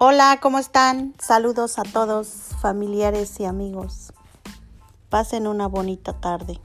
Hola, ¿cómo están? Saludos a todos, familiares y amigos. Pasen una bonita tarde.